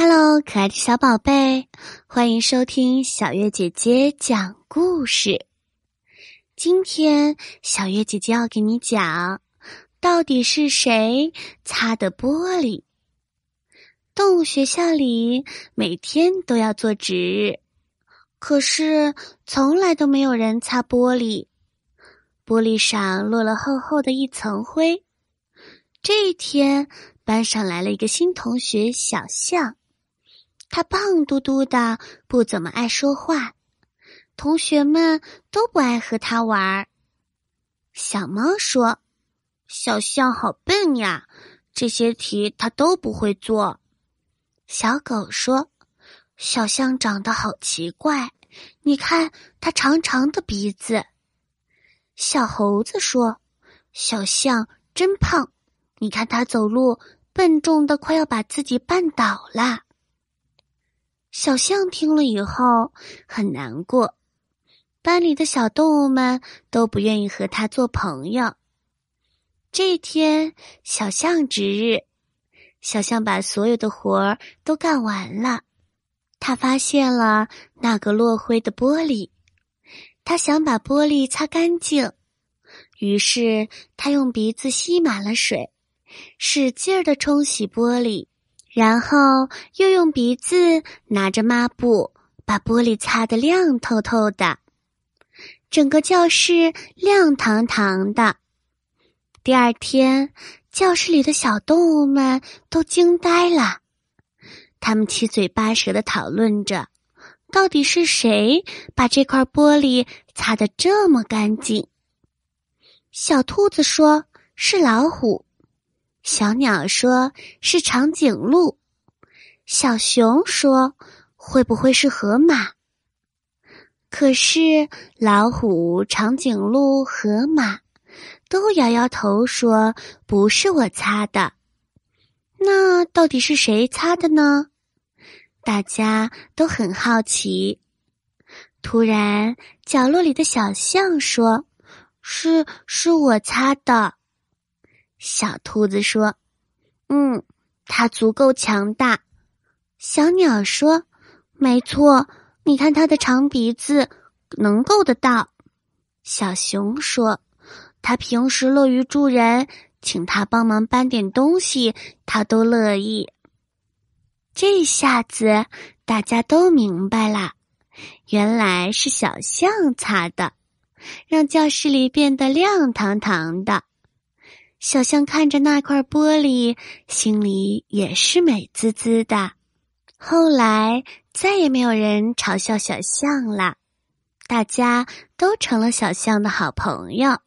Hello，可爱的小宝贝，欢迎收听小月姐姐讲故事。今天小月姐姐要给你讲，到底是谁擦的玻璃？动物学校里每天都要做值日，可是从来都没有人擦玻璃，玻璃上落了厚厚的一层灰。这一天，班上来了一个新同学小象。他胖嘟嘟的，不怎么爱说话，同学们都不爱和他玩儿。小猫说：“小象好笨呀，这些题他都不会做。”小狗说：“小象长得好奇怪，你看它长长的鼻子。”小猴子说：“小象真胖，你看它走路笨重的，快要把自己绊倒了。”小象听了以后很难过，班里的小动物们都不愿意和它做朋友。这天，小象值日，小象把所有的活儿都干完了。他发现了那个落灰的玻璃，他想把玻璃擦干净，于是他用鼻子吸满了水，使劲儿的冲洗玻璃。然后又用鼻子拿着抹布把玻璃擦得亮透透的，整个教室亮堂堂的。第二天，教室里的小动物们都惊呆了，他们七嘴八舌的讨论着，到底是谁把这块玻璃擦得这么干净？小兔子说：“是老虎。”小鸟说：“是长颈鹿。”小熊说：“会不会是河马？”可是老虎、长颈鹿、河马都摇摇头说：“不是我擦的。”那到底是谁擦的呢？大家都很好奇。突然，角落里的小象说：“是，是我擦的。”小兔子说：“嗯，它足够强大。”小鸟说：“没错，你看它的长鼻子能够得到。”小熊说：“它平时乐于助人，请它帮忙搬点东西，它都乐意。”这下子大家都明白了，原来是小象擦的，让教室里变得亮堂堂的。小象看着那块玻璃，心里也是美滋滋的。后来再也没有人嘲笑小象了，大家都成了小象的好朋友。